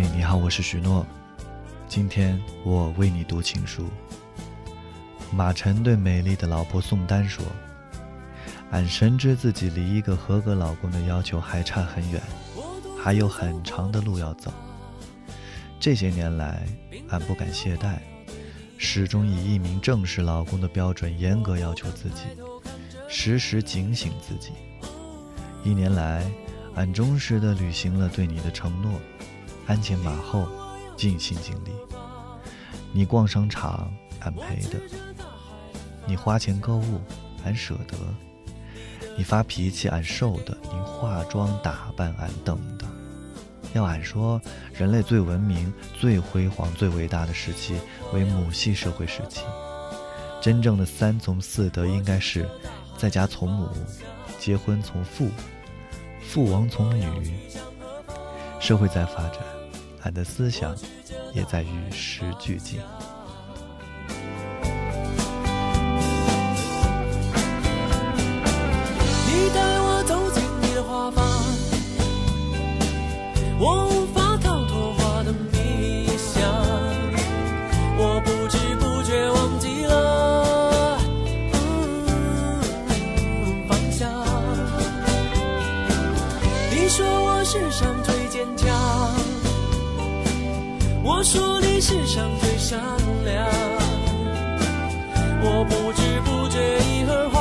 嘿，你好，我是许诺。今天我为你读情书。马晨对美丽的老婆宋丹说：“俺深知自己离一个合格老公的要求还差很远，还有很长的路要走。这些年来，俺不敢懈怠，始终以一名正式老公的标准严格要求自己，时时警醒自己。一年来。”俺忠实地履行了对你的承诺，鞍前马后，尽心尽力。你逛商场，俺陪的；你花钱购物，俺舍得；你发脾气，俺受的；你化妆打扮，俺等的。要俺说，人类最文明、最辉煌、最伟大的时期为母系社会时期。真正的三从四德应该是：在家从母，结婚从父。父王从女，社会在发展，俺的思想也在与时俱进。你带我走进你的花房，我无法逃脱花的迷香，我不知不觉忘记了方向。你说我世上最坚强，我说你世上最善良，我不知不觉已和花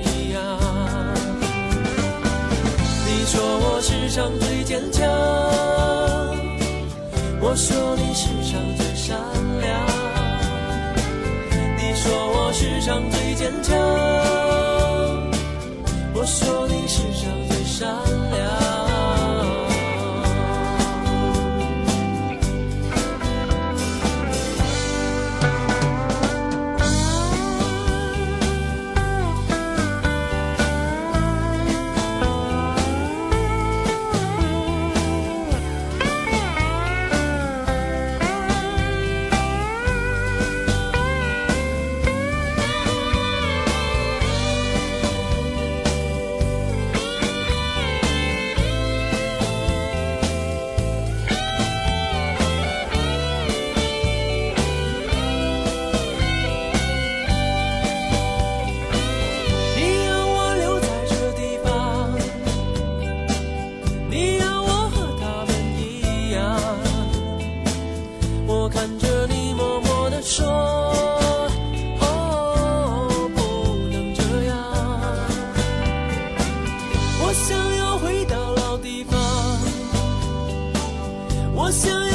一样。你说我世上最坚强，我说你世上最善良，你说我世上最坚强。我说你我想。